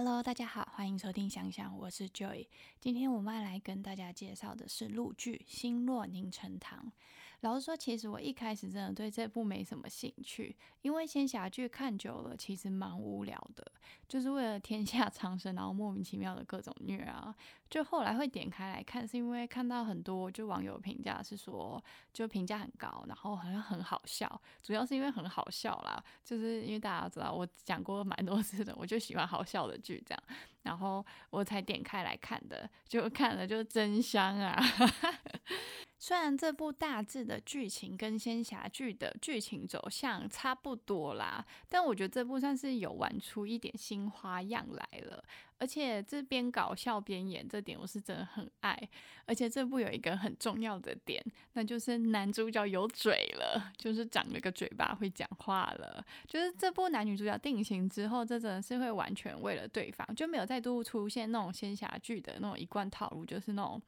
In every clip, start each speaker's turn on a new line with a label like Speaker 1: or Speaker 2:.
Speaker 1: Hello，大家好，欢迎收听想想，我是 Joy。今天我们要来跟大家介绍的是陆剧《星落凝成糖》。老实说，其实我一开始真的对这部没什么兴趣，因为仙侠剧看久了，其实蛮无聊的，就是为了天下苍生，然后莫名其妙的各种虐啊。就后来会点开来看，是因为看到很多就网友评价是说，就评价很高，然后好像很好笑，主要是因为很好笑啦，就是因为大家知道我讲过蛮多次的，我就喜欢好笑的剧这样，然后我才点开来看的，就看了就真香啊。虽然这部大致的剧情跟仙侠剧的剧情走向差不多啦，但我觉得这部算是有玩出一点新花样来了。而且这边搞笑边演，这点我是真的很爱。而且这部有一个很重要的点，那就是男主角有嘴了，就是长了个嘴巴会讲话了。就是这部男女主角定型之后，这真的是会完全为了对方，就没有再度出现那种仙侠剧的那种一贯套路，就是那种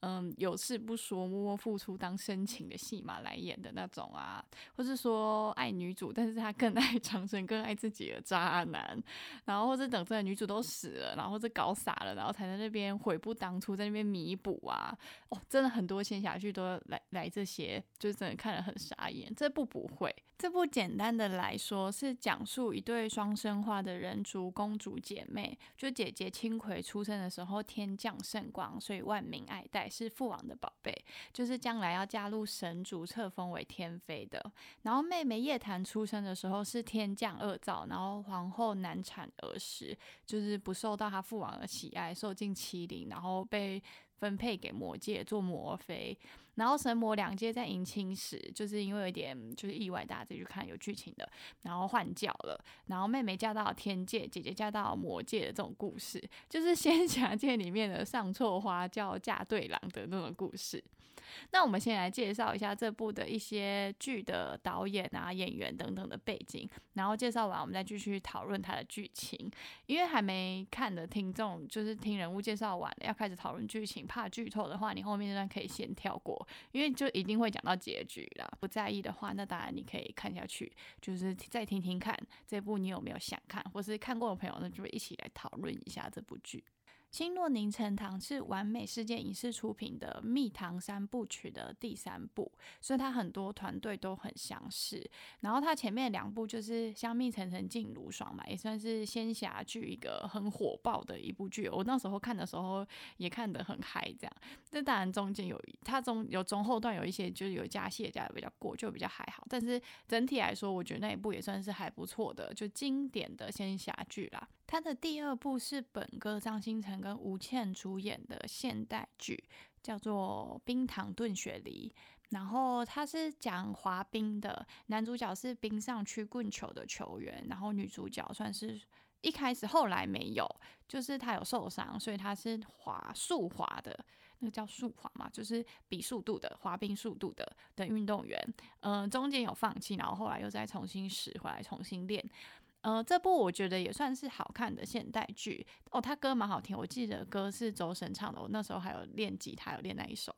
Speaker 1: 嗯有事不说默默付出当深情的戏码来演的那种啊，或是说爱女主，但是他更爱 长生，更爱自己的渣男，然后或者等这个女主都死了。然后这搞傻了，然后才在那边悔不当初，在那边弥补啊！哦，真的很多仙侠剧都来来这些，就真的看了很傻眼。这部不会，这部简单的来说是讲述一对双生花的人族公主姐妹，就姐姐青葵出生的时候天降圣光，所以万民爱戴，是父王的宝贝，就是将来要加入神族，册封为天妃的。然后妹妹叶檀出生的时候是天降恶兆，然后皇后难产而死，就是不受到。他父王的喜爱，受尽欺凌，然后被分配给魔界做魔妃。然后神魔两界在迎亲时，就是因为有点就是意外，大家自己去看有剧情的，然后换角了。然后妹妹嫁到天界，姐姐嫁到魔界的这种故事，就是仙侠界里面的上错花轿嫁对郎的那种故事。那我们先来介绍一下这部的一些剧的导演啊、演员等等的背景，然后介绍完，我们再继续讨论它的剧情。因为还没看的听众，就是听人物介绍完了，要开始讨论剧情，怕剧透的话，你后面那段可以先跳过，因为就一定会讲到结局了。不在意的话，那当然你可以看下去，就是再听听看这部你有没有想看，或是看过的朋友，那就一起来讨论一下这部剧。《星落凝成糖》是完美世界影视出品的《蜜糖三部曲》的第三部，所以它很多团队都很相似。然后它前面两部就是《香蜜沉沉烬如霜》嘛，也算是仙侠剧一个很火爆的一部剧。我那时候看的时候也看得很嗨，这样。这当然中间有它中有中后段有一些就是有加戏加的比较过，就比较还好。但是整体来说，我觉得那一部也算是还不错的，就经典的仙侠剧啦。它的第二部是本哥张新成跟吴倩主演的现代剧，叫做《冰糖炖雪梨》，然后他是讲滑冰的，男主角是冰上曲棍球的球员，然后女主角算是一开始后来没有，就是他有受伤，所以他是滑速滑的，那个叫速滑嘛，就是比速度的滑冰速度的的运动员，嗯，中间有放弃，然后后来又再重新拾回来重新练。呃，这部我觉得也算是好看的现代剧哦，他歌蛮好听，我记得歌是周深唱的，我那时候还有练吉他，有练那一首，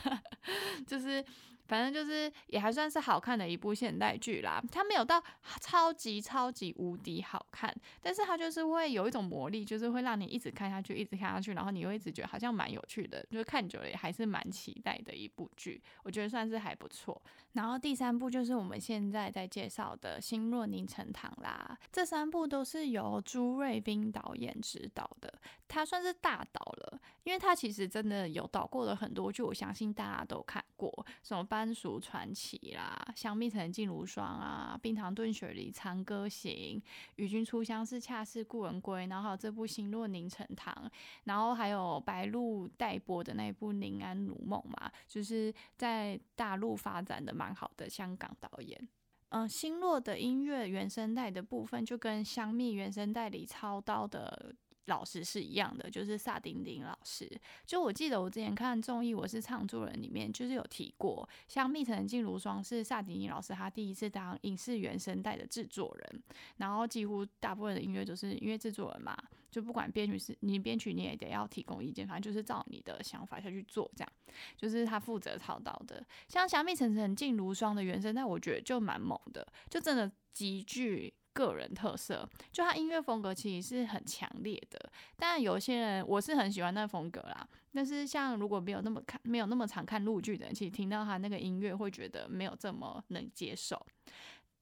Speaker 1: 就是。反正就是也还算是好看的一部现代剧啦，它没有到超级超级无敌好看，但是它就是会有一种魔力，就是会让你一直看下去，一直看下去，然后你会一直觉得好像蛮有趣的，就是看久了也还是蛮期待的一部剧，我觉得算是还不错。然后第三部就是我们现在在介绍的《星若凝成糖》啦，这三部都是由朱瑞斌导演执导的，他算是大导了，因为他其实真的有导过了很多剧，我相信大家都看过，什么。番薯传奇啦，香蜜沉烬如霜啊，冰糖炖雪梨，长歌行，与君初相识，恰似故人归，然后还有这部星落凝成糖，然后还有白鹿待播的那部宁安如梦嘛，就是在大陆发展的蛮好的香港导演。嗯，星落的音乐原声带的部分，就跟香蜜原声带里操刀的。老师是一样的，就是萨丁丁老师。就我记得我之前看综艺《我是唱作人》里面，就是有提过，像《蜜城烬如霜》是萨丁丁老师他第一次当影视原声带的制作人，然后几乎大部分的音乐都是因为制作人嘛，就不管编曲是你编曲，你也得要提供意见，反正就是照你的想法下去做，这样就是他负责操刀的。像《香蜜沉沉烬如霜》的原声带，我觉得就蛮猛的，就真的极具。个人特色，就他音乐风格其实是很强烈的。但有些人我是很喜欢那风格啦，但是像如果没有那么看没有那么常看陆剧的人，其实听到他那个音乐会觉得没有这么能接受。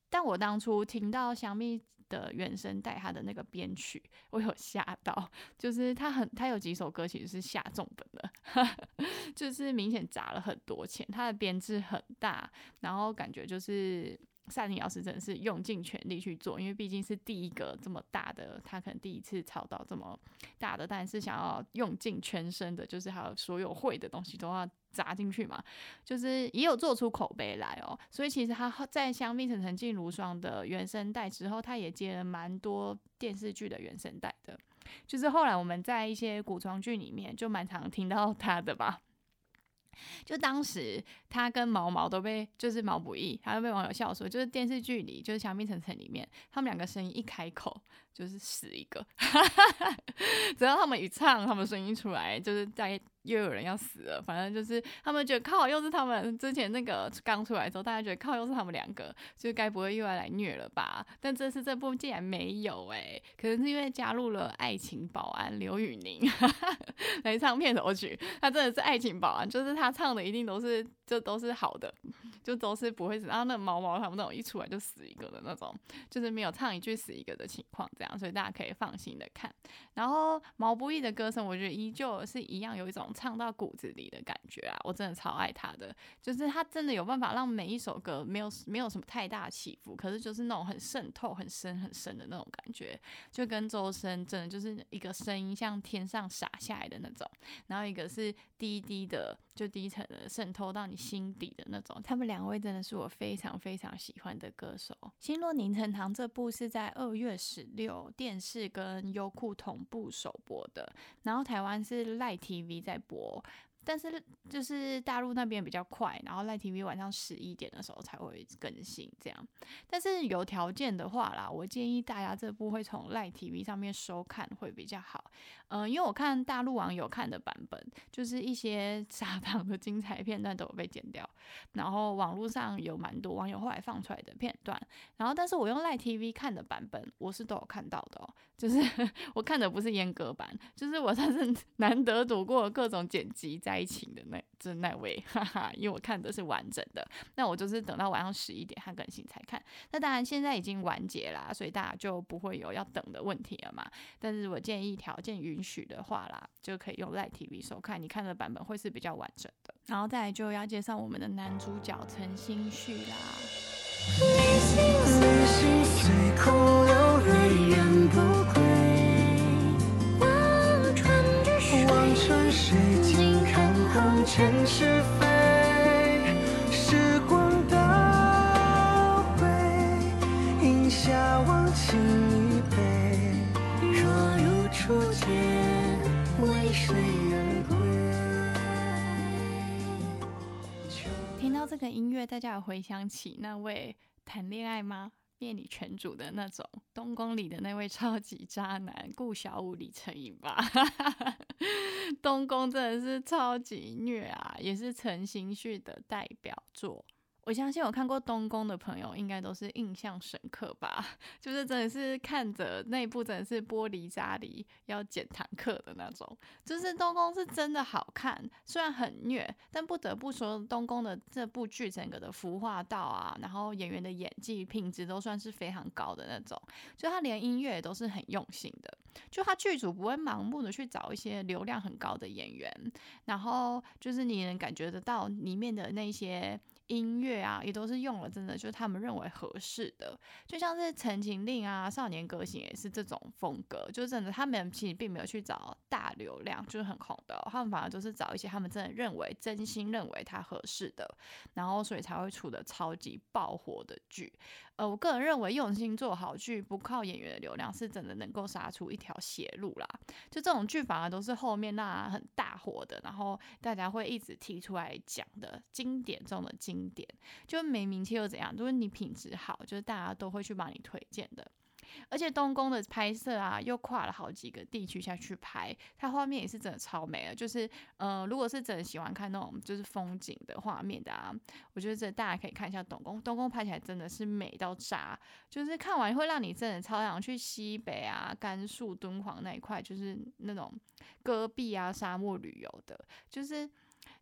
Speaker 1: 但我当初听到香蜜的原声带，他的那个编曲，我有吓到，就是他很他有几首歌其实是下重本的，就是明显砸了很多钱，他的编制很大，然后感觉就是。萨尼老师真的是用尽全力去做，因为毕竟是第一个这么大的，他可能第一次操到这么大的，但是想要用尽全身的，就是还有所有会的东西都要砸进去嘛，就是也有做出口碑来哦。所以其实他在《香蜜沉沉烬如霜》的原声带之后，他也接了蛮多电视剧的原声带的，就是后来我们在一些古装剧里面就蛮常听到他的吧。就当时他跟毛毛都被就是毛不易，他都被网友笑说，就是电视剧里就是《香蜜沉沉》里面，他们两个声音一开口就是死一个，只要他们一唱，他们声音出来就是在。又有人要死了，反正就是他们觉得靠，又是他们之前那个刚出来之后，大家觉得靠，又是他们两个，就该不会又要来虐了吧？但这次这部竟然没有哎，可能是因为加入了爱情保安刘宇宁 来唱片头曲，他真的是爱情保安，就是他唱的一定都是就都是好的，就都是不会死。然后那毛毛他们那种一出来就死一个的那种，就是没有唱一句死一个的情况，这样，所以大家可以放心的看。然后毛不易的歌声，我觉得依旧是一样有一种。唱到骨子里的感觉啊，我真的超爱他的，就是他真的有办法让每一首歌没有没有什么太大起伏，可是就是那种很渗透、很深、很深的那种感觉，就跟周深真的就是一个声音像天上洒下来的那种，然后一个是滴滴的，就低沉的渗透到你心底的那种。他们两位真的是我非常非常喜欢的歌手。《星落凝成糖》这部是在二月十六电视跟优酷同步首播的，然后台湾是赖 TV 在。播，但是就是大陆那边比较快，然后赖 TV 晚上十一点的时候才会更新这样。但是有条件的话啦，我建议大家这部会从赖 TV 上面收看会比较好。嗯，因为我看大陆网友看的版本，就是一些 撒糖的精彩片段都有被剪掉，然后网络上有蛮多网友后来放出来的片段，然后但是我用赖 TV 看的版本，我是都有看到的哦，就是 我看的不是阉割版，就是我算是 难得躲过各种剪辑灾情的那这那位，哈哈，因为我看的是完整的，那我就是等到晚上十一点它更新才看，那当然现在已经完结啦，所以大家就不会有要等的问题了嘛，但是我建议条件允。许的话啦，就可以用 Light TV 收看，你看的版本会是比较完整的。然后再来就要介绍我们的男主角陈星旭啦。
Speaker 2: 尘世飞时光倒回饮下忘情一杯若如初见为谁而归。
Speaker 1: 听到这个音乐大家有回想起那位谈恋爱吗？灭你全主的那种东宫里的那位超级渣男顾小五李成颖吧？东宫真的是超级虐啊，也是陈星旭的代表作。我相信有看过东宫的朋友，应该都是印象深刻吧？就是真的是看着那部真的是玻璃渣里要剪坦克的那种。就是东宫是真的好看，虽然很虐，但不得不说东宫的这部剧整个的服化道啊，然后演员的演技品质都算是非常高的那种。就他连音乐都是很用心的，就他剧组不会盲目的去找一些流量很高的演员，然后就是你能感觉得到里面的那些。音乐啊，也都是用了，真的就是他们认为合适的，就像是《陈情令》啊，《少年歌行》也是这种风格，就真的他们其实并没有去找大流量，就是很红的，他们反而都是找一些他们真的认为、真心认为他合适的，然后所以才会出的超级爆火的剧。呃，我个人认为用心做好剧，不靠演员的流量，是真的能够杀出一条血路啦。就这种剧反而都是后面那很大火的，然后大家会一直提出来讲的经典中的经典，就没名气又怎样？就是你品质好，就是大家都会去帮你推荐的。而且东宫的拍摄啊，又跨了好几个地区下去拍，它画面也是真的超美的。就是呃，如果是真的喜欢看那种就是风景的画面的啊，我觉得这大家可以看一下东宫。东宫拍起来真的是美到炸，就是看完会让你真的超想去西北啊、甘肃、敦煌那一块，就是那种戈壁啊、沙漠旅游的，就是。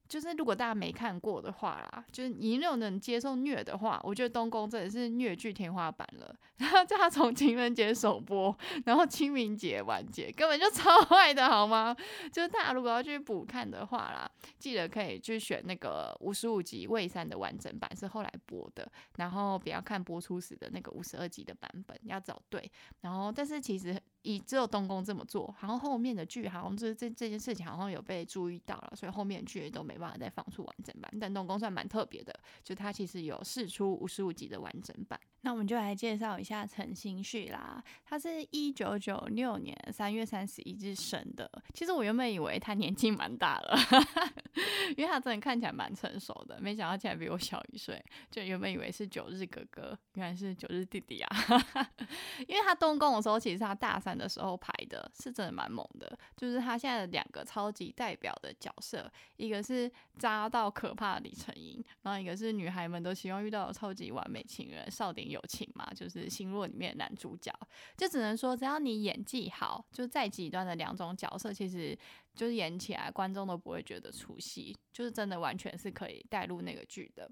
Speaker 1: 就是如果大家没看过的话啦，就是你那种能接受虐的话，我觉得东宫真的是虐剧天花板了。然后叫他从情人节首播，然后清明节完结，根本就超 坏的好吗？就是大家如果要去补看的话啦，记得可以去选那个五十五集魏三的完整版，是后来播的。然后不要看播出时的那个五十二集的版本，要找对。然后但是其实以只有东宫这么做，然后后面的剧好像就是这这件事情好像有被注意到了，所以后面剧都没办法再放出完整版。但东宫算蛮特别的，就它其实有试出五十五集的完整版。那我们就来介绍一下陈星旭啦，他是一九九六年三月三十一日生的。其实我原本以为他年纪蛮大了，因为他真的看起来蛮成熟的，没想到竟然比我小一岁。就原本以为是九日哥哥，原来是九日弟弟啊。因为他东宫的时候，其实他大三的时候拍的，是真的蛮猛的。就是他现在的两个超级代表的角色，一个是渣到可怕的李承鄞，然后一个是女孩们都希望遇到超级完美情人少点。友情嘛，就是星落里面的男主角，就只能说只要你演技好，就再极端的两种角色，其实就是演起来观众都不会觉得出戏，就是真的完全是可以带入那个剧的。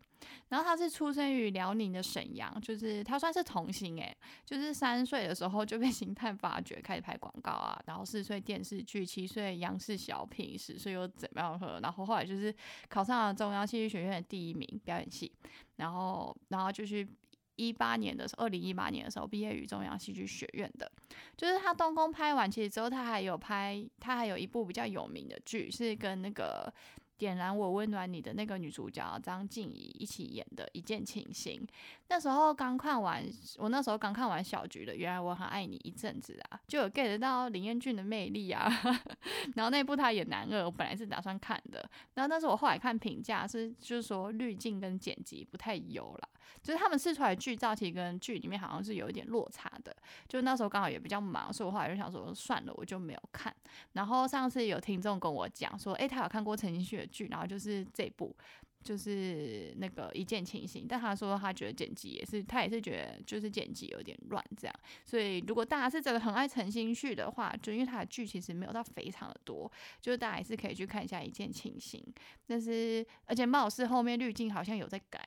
Speaker 1: 然后他是出生于辽宁的沈阳，就是他算是童星诶，就是三岁的时候就被 星探发掘，开始拍广告啊，然后四岁电视剧，七岁央视小品，十岁又怎么样，然后后来就是考上了中央戏剧学院的第一名表演系，然后然后就去。一八年的时候，二零一八年的时候毕业于中央戏剧学院的，就是他东宫拍完，其实之后他还有拍，他还有一部比较有名的剧，是跟那个点燃我温暖你的那个女主角张静怡一起演的《一见倾心》。那时候刚看完，我那时候刚看完小菊的《原来我很爱你》一阵子啊，就有 get 到林彦俊的魅力啊。然后那部他演男二，我本来是打算看的，然后但是我后来看评价是，就是说滤镜跟剪辑不太优了。就是他们试出来剧照，其实跟剧里面好像是有一点落差的。就那时候刚好也比较忙，所以我后来就想说算了，我就没有看。然后上次有听众跟我讲说，诶，他有看过陈星旭的剧，然后就是这部，就是那个一见倾心。但他说他觉得剪辑也是，他也是觉得就是剪辑有点乱这样。所以如果大家是真的很爱陈星旭的话，就因为他的剧其实没有到非常的多，就是大家还是可以去看一下一见倾心。但是而且貌似后面滤镜好像有在改。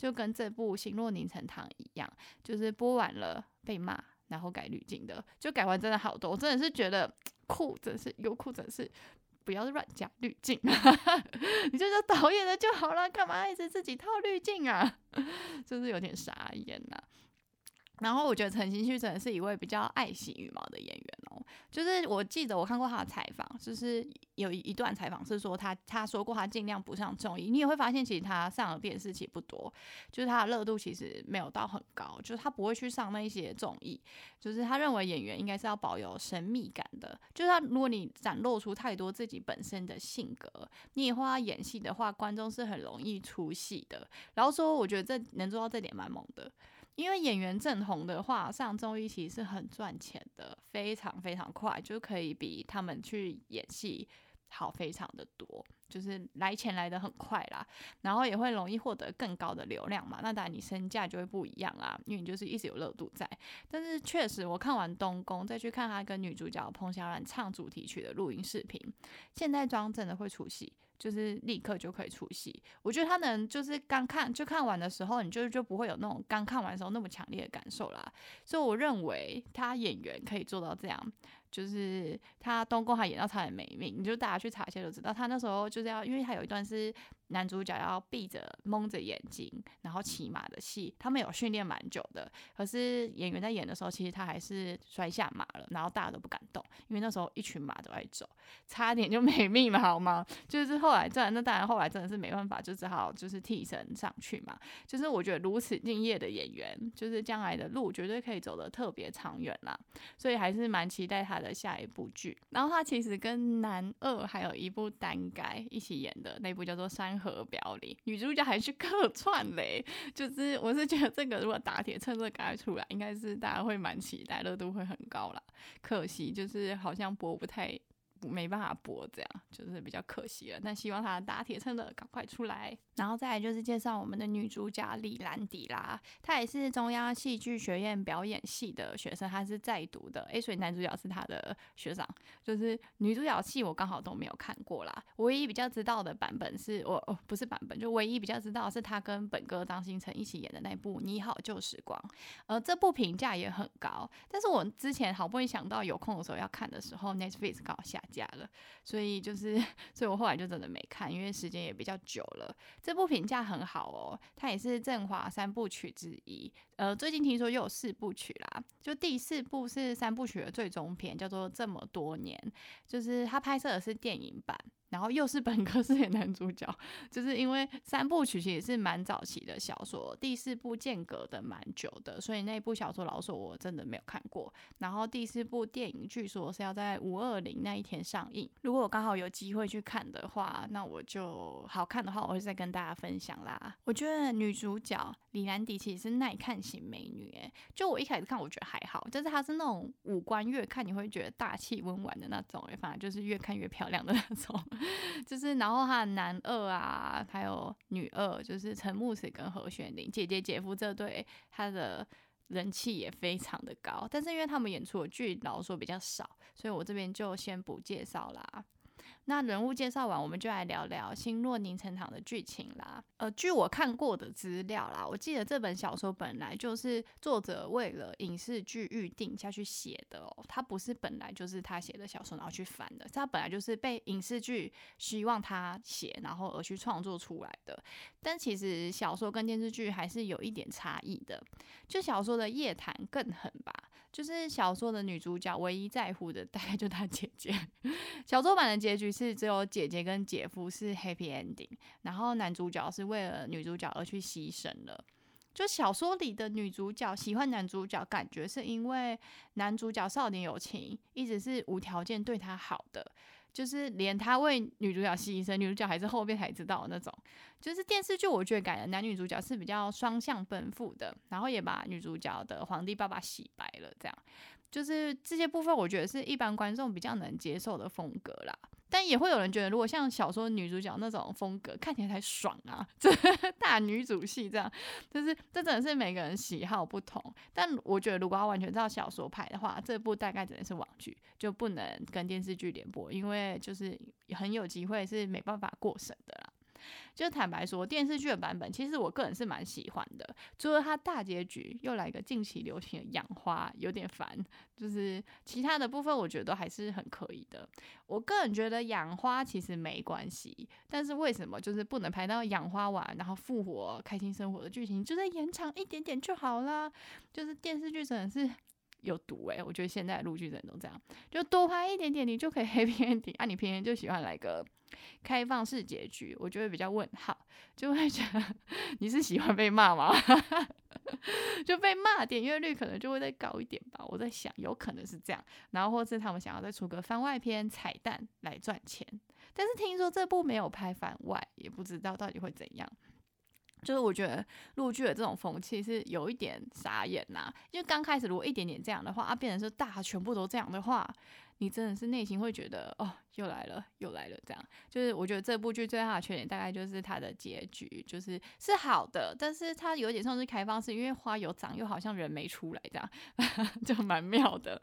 Speaker 1: 就跟这部《星落凝成糖》一样，就是播完了被骂，然后改滤镜的，就改完真的好多，我真的是觉得酷，真是优酷，真是不要乱加滤镜，你就说导演的就好了，干嘛一直自己套滤镜啊？就是有点傻眼呐。然后我觉得陈星旭真的是一位比较爱惜羽毛的演员哦。就是我记得我看过他的采访，就是有一段采访是说他他说过他尽量不上综艺。你也会发现其实他上的电视其实不多，就是他的热度其实没有到很高，就是他不会去上那些综艺。就是他认为演员应该是要保有神秘感的，就是他如果你展露出太多自己本身的性格，你以后要演戏的话，观众是很容易出戏的。然后说我觉得这能做到这点蛮猛的。因为演员正红的话，上综艺其实是很赚钱的，非常非常快，就可以比他们去演戏好非常的多，就是来钱来的很快啦，然后也会容易获得更高的流量嘛。那当然你身价就会不一样啊，因为你就是一直有热度在。但是确实，我看完东宫，再去看他跟女主角彭小苒唱主题曲的录音视频，现代装真的会出戏。就是立刻就可以出戏，我觉得他能就是刚看就看完的时候，你就就不会有那种刚看完的时候那么强烈的感受啦。所以我认为他演员可以做到这样。就是他东宫还演到差点没命，你就大家去查一下就知道，他那时候就是要，因为他有一段是男主角要闭着蒙着眼睛，然后骑马的戏，他们有训练蛮久的，可是演员在演的时候，其实他还是摔下马了，然后大家都不敢动，因为那时候一群马都在走，差点就没命了，好吗？就是后来这那当然后来真的是没办法，就只好就是替身上去嘛。就是我觉得如此敬业的演员，就是将来的路绝对可以走得特别长远啦，所以还是蛮期待他。的下一部剧，然后他其实跟男二还有一部单改一起演的那部叫做《山和表里，女主角还去客串嘞。就是我是觉得这个如果打铁趁热赶出来，应该是大家会蛮期待，热度会很高啦。可惜就是好像播不太。没办法播，这样就是比较可惜了。但希望他打铁趁热赶快出来。然后再来就是介绍我们的女主角李兰迪啦，她也是中央戏剧学院表演系的学生，她是在读的。诶，所以男主角是她的学长。就是女主角戏我刚好都没有看过啦，唯一比较知道的版本是我哦不是版本，就唯一比较知道是她跟本哥张新成一起演的那部《你好旧时光》。呃，这部评价也很高，但是我之前好不容易想到有空的时候要看的时候，Netflix 刚好下。假了，所以就是，所以我后来就真的没看，因为时间也比较久了。这部评价很好哦，它也是振华三部曲之一。呃，最近听说又有四部曲啦，就第四部是三部曲的最终篇，叫做《这么多年》，就是它拍摄的是电影版。然后又是本科饰演男主角，就是因为三部曲其实是蛮早期的小说，第四部间隔的蛮久的，所以那部小说老说我真的没有看过。然后第四部电影据说是要在五二零那一天上映，如果我刚好有机会去看的话，那我就好看的话，我会再跟大家分享啦。我觉得女主角李兰迪其实是耐看型美女，诶，就我一开始看我觉得还好，但是她是那种五官越看你会觉得大气温婉的那种，诶，反正就是越看越漂亮的那种。就是，然后他的男二啊，还有女二，就是陈牧驰跟何玄灵姐姐姐夫这对，他的人气也非常的高。但是因为他们演出的剧老说比较少，所以我这边就先不介绍啦。那人物介绍完，我们就来聊聊《星落凝成糖》的剧情啦。呃，据我看过的资料啦，我记得这本小说本来就是作者为了影视剧预定下去写的哦，他不是本来就是他写的小说然后去翻的，他本来就是被影视剧希望他写，然后而去创作出来的。但其实小说跟电视剧还是有一点差异的，就小说的夜谈更狠吧。就是小说的女主角唯一在乎的 大概就她姐姐，小说版的结局是只有姐姐跟姐夫是 happy ending，然后男主角是为了女主角而去牺牲了。就小说里的女主角喜欢男主角，感觉是因为男主角少年有情，一直是无条件对她好的。就是连他为女主角牺牲，女主角还是后面才知道那种。就是电视剧，我觉得改的男女主角是比较双向奔赴的，然后也把女主角的皇帝爸爸洗白了，这样。就是这些部分，我觉得是一般观众比较能接受的风格啦。但也会有人觉得，如果像小说女主角那种风格，看起来才爽啊！这 大女主戏这样，就是这真的是每个人喜好不同。但我觉得，如果要完全照小说拍的话，这部大概只能是网剧，就不能跟电视剧联播，因为就是很有机会是没办法过审的啦。就坦白说，电视剧的版本其实我个人是蛮喜欢的。除了它大结局又来个近期流行的养花，有点烦。就是其他的部分，我觉得都还是很可以的。我个人觉得养花其实没关系，但是为什么就是不能拍到养花完然后复活、开心生活的剧情？就再延长一点点就好啦。就是电视剧真的是。有毒诶，我觉得现在录剧人都这样，就多拍一点点，你就可以 happy ending。啊，你偏偏就喜欢来个开放式结局，我觉得比较问号，就会觉得你是喜欢被骂吗？就被骂，点阅率可能就会再高一点吧。我在想，有可能是这样，然后或是他们想要再出个番外篇彩蛋来赚钱，但是听说这部没有拍番外，也不知道到底会怎样。就是我觉得陆剧的这种风气是有一点傻眼呐，因为刚开始如果一点点这样的话，啊，变成是大全部都这样的话，你真的是内心会觉得哦，又来了，又来了，这样。就是我觉得这部剧最大的缺点大概就是它的结局，就是是好的，但是它有点像是开放式，因为花有长，又好像人没出来，这样 就蛮妙的。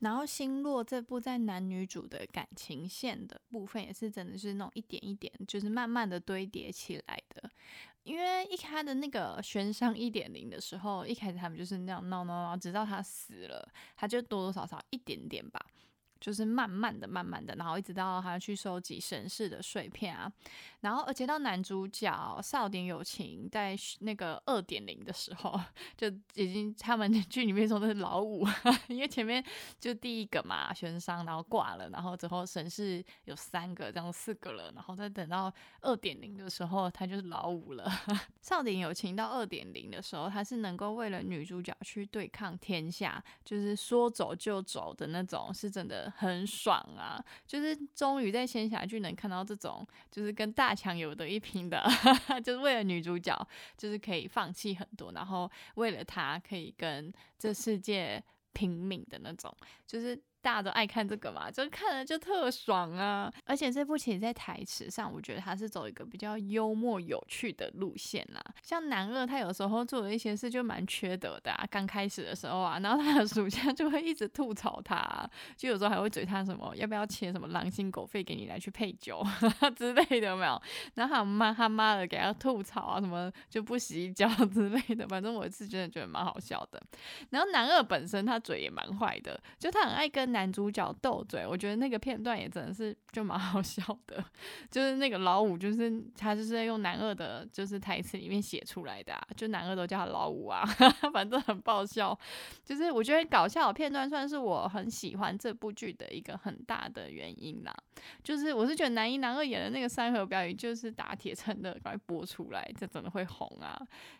Speaker 1: 然后《星落》这部在男女主的感情线的部分，也是真的是那种一点一点，就是慢慢的堆叠起来的。因为一开的那个悬赏一点零的时候，一开始他们就是那样闹闹闹，直到他死了，他就多多少少一点点吧。就是慢慢的、慢慢的，然后一直到他去收集神士的碎片啊，然后而且到男主角少年友情在那个二点零的时候，就已经他们剧里面说的是老五，因为前面就第一个嘛悬伤，然后挂了，然后之后神士有三个，这样四个了，然后再等到二点零的时候，他就是老五了。少年友情到二点零的时候，他是能够为了女主角去对抗天下，就是说走就走的那种，是真的。很爽啊！就是终于在仙侠剧能看到这种，就是跟大强有的一拼的，就是为了女主角，就是可以放弃很多，然后为了她可以跟这世界拼命的那种，就是。大家都爱看这个嘛，就看了就特爽啊！而且这部其实在台词上，我觉得他是走一个比较幽默有趣的路线啦。像男二，他有时候做的一些事就蛮缺德的啊。刚开始的时候啊，然后他的属下就会一直吐槽他，就有时候还会嘴他什么要不要切什么狼心狗肺给你来去配酒 之类的，没有？然后他妈他妈的给他吐槽啊，什么就不洗脚之类的。反正我是真的觉得蛮好笑的。然后男二本身他嘴也蛮坏的，就他很爱跟。男男主角斗嘴，我觉得那个片段也真的是就蛮 好笑的，就是那个老五，就是他就是在用男二的，就是台词里面写出来的，啊就男二都叫他老五啊，反正很爆笑。就是我觉得搞笑片段算是我很喜欢这部剧的一个很大的原因啦。就是我是觉得男一男二演的那个三合表演，就是打铁趁热赶快播出来，这真的会红啊。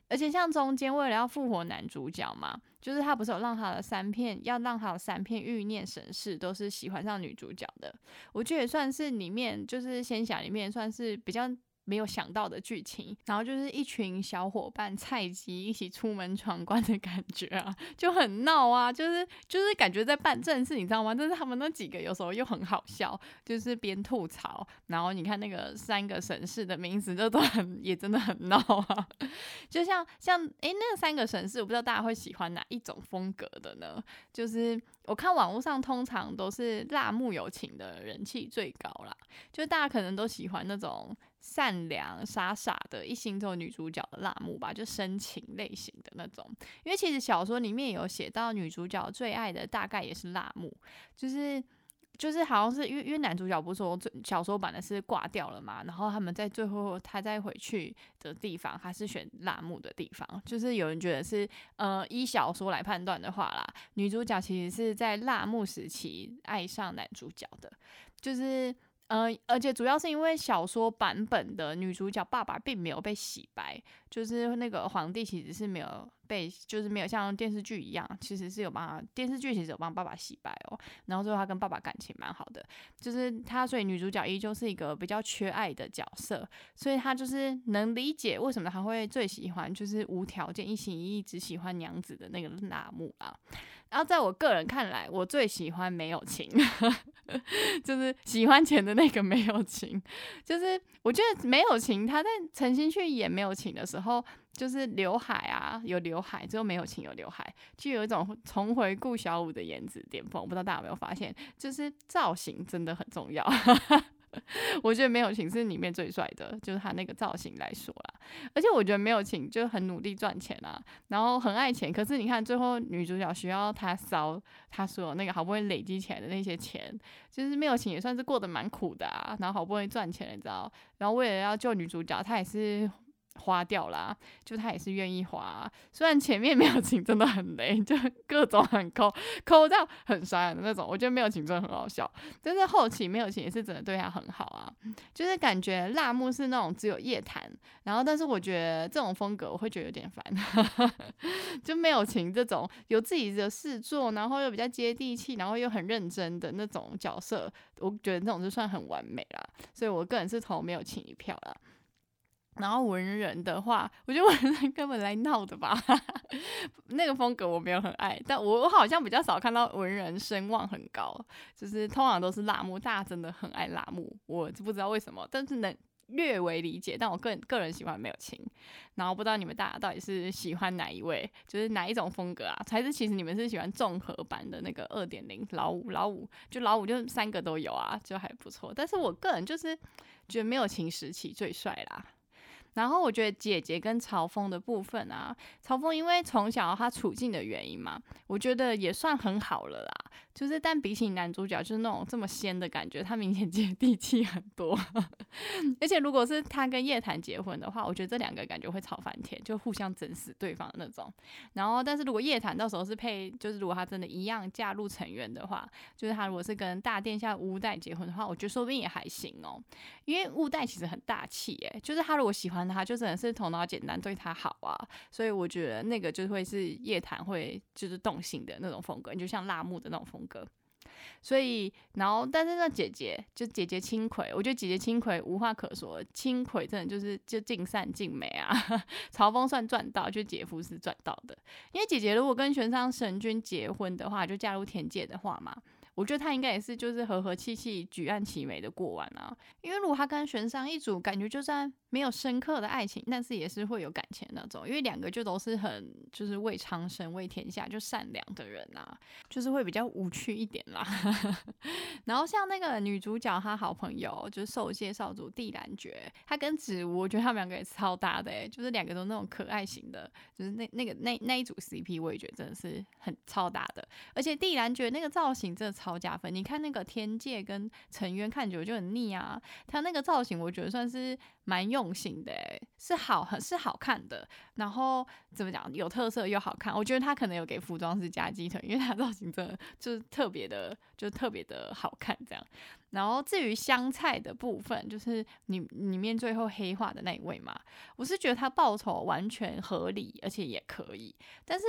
Speaker 1: 而且像中间为了要复活男主角嘛，就是他不是有让他的三片，要让他的三片欲念神事都是喜欢上女主角的，我觉得也算是里面就是仙侠里面算是比较。没有想到的剧情，然后就是一群小伙伴菜鸡一起出门闯关的感觉啊，就很闹啊，就是就是感觉在办正事，你知道吗？但是他们那几个有时候又很好笑，就是边吐槽，然后你看那个三个神士的名字都都很也真的很闹啊，就像像诶，那三个神士，我不知道大家会喜欢哪一种风格的呢？就是我看网络上通常都是辣木有情的人气最高啦，就大家可能都喜欢那种。善良傻傻的一心做女主角的辣木吧，就深情类型的那种。因为其实小说里面有写到女主角最爱的大概也是辣木，就是就是好像是因为因为男主角不是说小说版的是挂掉了嘛，然后他们在最后他再回去的地方，他是选辣木的地方。就是有人觉得是呃依小说来判断的话啦，女主角其实是在辣木时期爱上男主角的，就是。呃，而且主要是因为小说版本的女主角爸爸并没有被洗白，就是那个皇帝其实是没有被，就是没有像电视剧一样，其实是有帮电视剧其实有帮爸爸洗白哦。然后最后他跟爸爸感情蛮好的，就是他所以女主角依旧是一个比较缺爱的角色，所以他就是能理解为什么他会最喜欢就是无条件一心一意只喜欢娘子的那个纳木啊。然后在我个人看来，我最喜欢没有情，就是喜欢钱的那个没有情。就是我觉得没有情，他在诚心去演没有情的时候，就是刘海啊有刘海，之后没有情有刘海，就有一种重回顾小五的颜值巅峰。我不知道大家有没有发现，就是造型真的很重要。我觉得没有情是里面最帅的，就是他那个造型来说啦。而且我觉得没有情就很努力赚钱啊，然后很爱钱。可是你看最后女主角需要他烧他所有那个好不容易累积起来的那些钱，其实没有情也算是过得蛮苦的啊。然后好不容易赚钱，你知道，然后为了要救女主角，他也是。花掉啦，就他也是愿意花，虽然前面没有情真的很雷，就各种很抠抠到很酸的那种，我觉得没有情真的很好笑，但是后期没有情也是真的对他很好啊，就是感觉辣木是那种只有夜谈，然后但是我觉得这种风格我会觉得有点烦，就没有情这种有自己的事做，然后又比较接地气，然后又很认真的那种角色，我觉得这种就算很完美啦，所以我个人是投没有情一票啦。然后文人的话，我觉得文人根本来闹的吧，那个风格我没有很爱，但我我好像比较少看到文人声望很高，就是通常都是辣木，大家真的很爱辣木，我不知道为什么，但是能略微理解，但我个人个人喜欢没有情，然后不知道你们大家到底是喜欢哪一位，就是哪一种风格啊？还是其实你们是喜欢综合版的那个二点零老五老五，就老五就三个都有啊，就还不错，但是我个人就是觉得没有情时期最帅啦。然后我觉得姐姐跟曹峰的部分啊，曹峰因为从小他处境的原因嘛，我觉得也算很好了啦。就是，但比起男主角，就是那种这么仙的感觉，他明显接地气很多。而且，如果是他跟叶檀结婚的话，我觉得这两个感觉会吵翻天，就互相整死对方的那种。然后，但是如果叶檀到时候是配，就是如果他真的一样嫁入成员的话，就是他如果是跟大殿下乌代结婚的话，我觉得说不定也还行哦。因为乌代其实很大气，诶，就是他如果喜欢他，就真的是头脑简单，对他好啊。所以我觉得那个就会是叶檀会就是动心的那种风格，你就像辣木的那种风。格，所以，然后，但是那姐姐就姐姐青葵，我觉得姐姐青葵无话可说，青葵真的就是就尽善尽美啊。曹峰算赚到，就姐夫是赚到的，因为姐姐如果跟玄奘神君结婚的话，就嫁入田界的话嘛。我觉得他应该也是，就是和和气气、举案齐眉的过完啊。因为如果他跟玄商一组，感觉就算没有深刻的爱情，但是也是会有感情那种。因为两个就都是很就是为苍生、为天下就善良的人啊，就是会比较无趣一点啦。然后像那个女主角，她好朋友就是受介少主帝兰爵，她跟子无，我觉得他们两个也超搭的，就是两个都那种可爱型的，就是那那个那那一组 CP，我也觉得真的是很超搭的。而且帝兰觉那个造型真的超。超加分！你看那个天界跟陈渊看久就很腻啊，他那个造型我觉得算是蛮用心的，是好很是好看的。然后怎么讲，有特色又好看。我觉得他可能有给服装师加鸡腿，因为他造型真的就是特别的，就特别的好看这样。然后至于香菜的部分，就是你里面最后黑化的那一位嘛，我是觉得他报仇完全合理，而且也可以。但是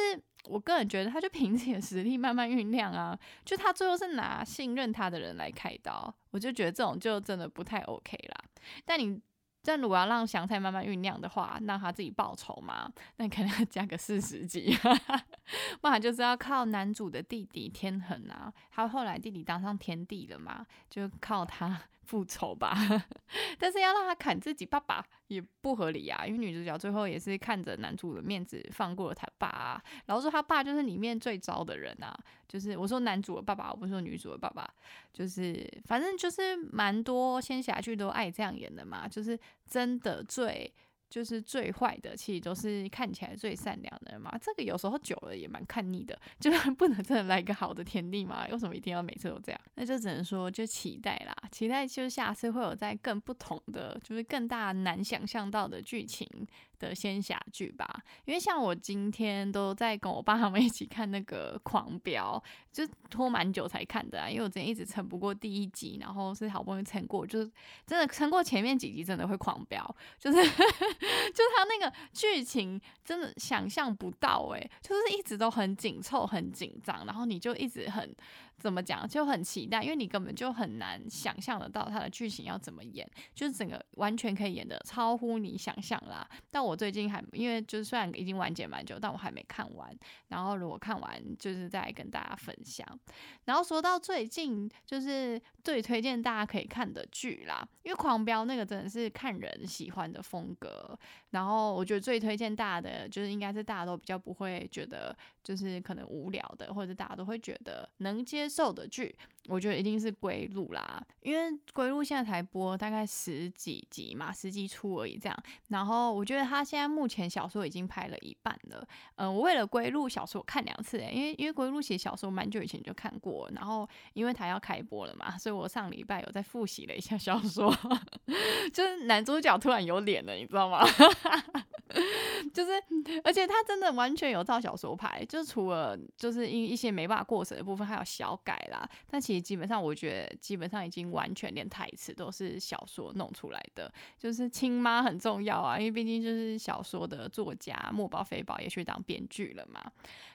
Speaker 1: 我个人觉得，他就凭自己的实力慢慢酝酿啊，就他最后是拿信任他的人来开刀，我就觉得这种就真的不太 OK 啦。但你。但如果要让香菜慢慢酝酿的话，让他自己报仇嘛，那可能要加个四十集，不然就是要靠男主的弟弟天恒啊，他后来弟弟当上天帝了嘛，就靠他。复仇吧，但是要让他砍自己爸爸也不合理啊，因为女主角最后也是看着男主的面子放过了他爸，然后说他爸就是里面最糟的人啊，就是我说男主的爸爸，我不是说女主的爸爸，就是反正就是蛮多仙侠剧都爱这样演的嘛，就是真的最。就是最坏的，其实都是看起来最善良的人嘛。这个有时候久了也蛮看腻的，就是不能真的来一个好的天地嘛？为什么一定要每次都这样？那就只能说就期待啦，期待就是下次会有在更不同的，就是更大难想象到的剧情。的仙侠剧吧，因为像我今天都在跟我爸他们 一起看那个《狂飙》，就拖蛮久才看的啊，因为我之前一直撑不过第一集，然后是好不容易撑过，就是真的撑过前面几集，真的会狂飙，就是 就他那个剧情真的想象不到诶，就是一直都很紧凑、很紧张，然后你就一直很。怎么讲就很期待，因为你根本就很难想象得到它的剧情要怎么演，就是整个完全可以演的超乎你想象啦。但我最近还因为就是虽然已经完结蛮久，但我还没看完。然后如果看完，就是再跟大家分享。然后说到最近，就是最推荐大家可以看的剧啦，因为《狂飙》那个真的是看人喜欢的风格。然后我觉得最推荐大家的，就是应该是大家都比较不会觉得就是可能无聊的，或者大家都会觉得能接受的剧。我觉得一定是《归路》啦，因为《归路》现在才播大概十几集嘛，十集出而已这样。然后我觉得他现在目前小说已经拍了一半了。嗯，我为了《归路》小说看两次诶，因为因为《归路》写小说蛮久以前就看过，然后因为他要开播了嘛，所以我上礼拜有在复习了一下小说，就是男主角突然有脸了，你知道吗？就是，而且他真的完全有照小说拍，就是除了就是因一些没办法过审的部分，还有小改啦。但其实基本上，我觉得基本上已经完全连台词都是小说弄出来的。就是亲妈很重要啊，因为毕竟就是小说的作家墨宝飞宝也去当编剧了嘛，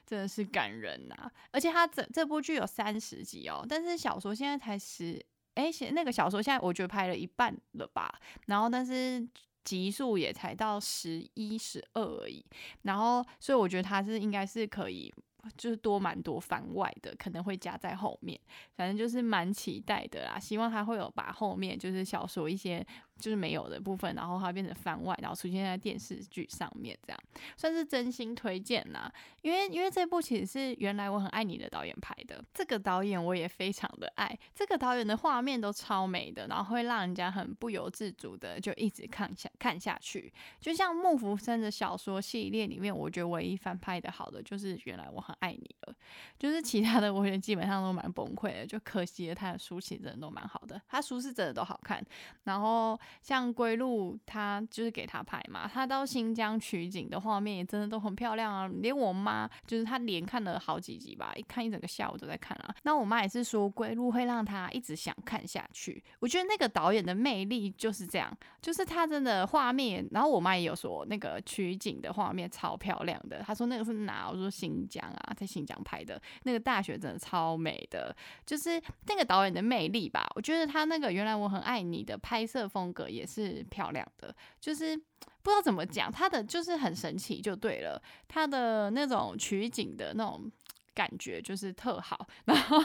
Speaker 1: 真的是感人呐。而且他这这部剧有三十集哦，但是小说现在才十，哎，写那个小说现在我觉得拍了一半了吧，然后但是。集数也才到十一、十二而已，然后所以我觉得他是应该是可以，就是多蛮多番外的，可能会加在后面，反正就是蛮期待的啦。希望他会有把后面就是小说一些。就是没有的部分，然后它变成番外，然后出现在电视剧上面，这样算是真心推荐呐。因为因为这部其实是原来我很爱你的导演拍的，这个导演我也非常的爱，这个导演的画面都超美的，然后会让人家很不由自主的就一直看下看下去。就像木福生的小说系列里面，我觉得唯一翻拍的好的就是原来我很爱你了，就是其他的我觉得基本上都蛮崩溃的，就可惜了他的书其实真的都蛮好的，他书是真的都好看，然后。像归路，他就是给他拍嘛，他到新疆取景的画面也真的都很漂亮啊。连我妈就是她连看了好几集吧，一看一整个下午都在看啊。那我妈也是说归路会让他一直想看下去。我觉得那个导演的魅力就是这样，就是他真的画面。然后我妈也有说那个取景的画面超漂亮的，她说那个是哪？我说新疆啊在新疆拍的那个大雪真的超美的，就是那个导演的魅力吧。我觉得他那个原来我很爱你的拍摄风格也是漂亮的，就是不知道怎么讲，它的就是很神奇就对了，它的那种取景的那种。感觉就是特好，然后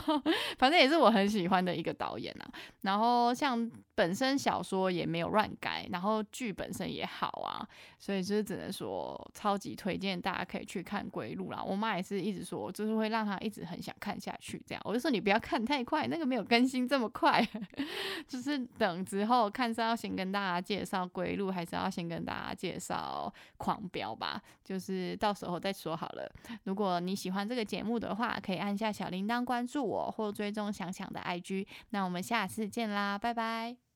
Speaker 1: 反正也是我很喜欢的一个导演啊。然后像本身小说也没有乱改，然后剧本身也好啊，所以就是只能说超级推荐大家可以去看《归路》啦。我妈也是一直说，就是会让她一直很想看下去。这样我就说你不要看太快，那个没有更新这么快，就是等之后看是要先跟大家介绍《归路》，还是要先跟大家介绍《狂飙》吧？就是到时候再说好了。如果你喜欢这个节目，的话，可以按下小铃铛关注我，或追踪想想的 IG。那我们下次见啦，拜拜。